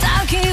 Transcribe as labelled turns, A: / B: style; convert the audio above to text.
A: talking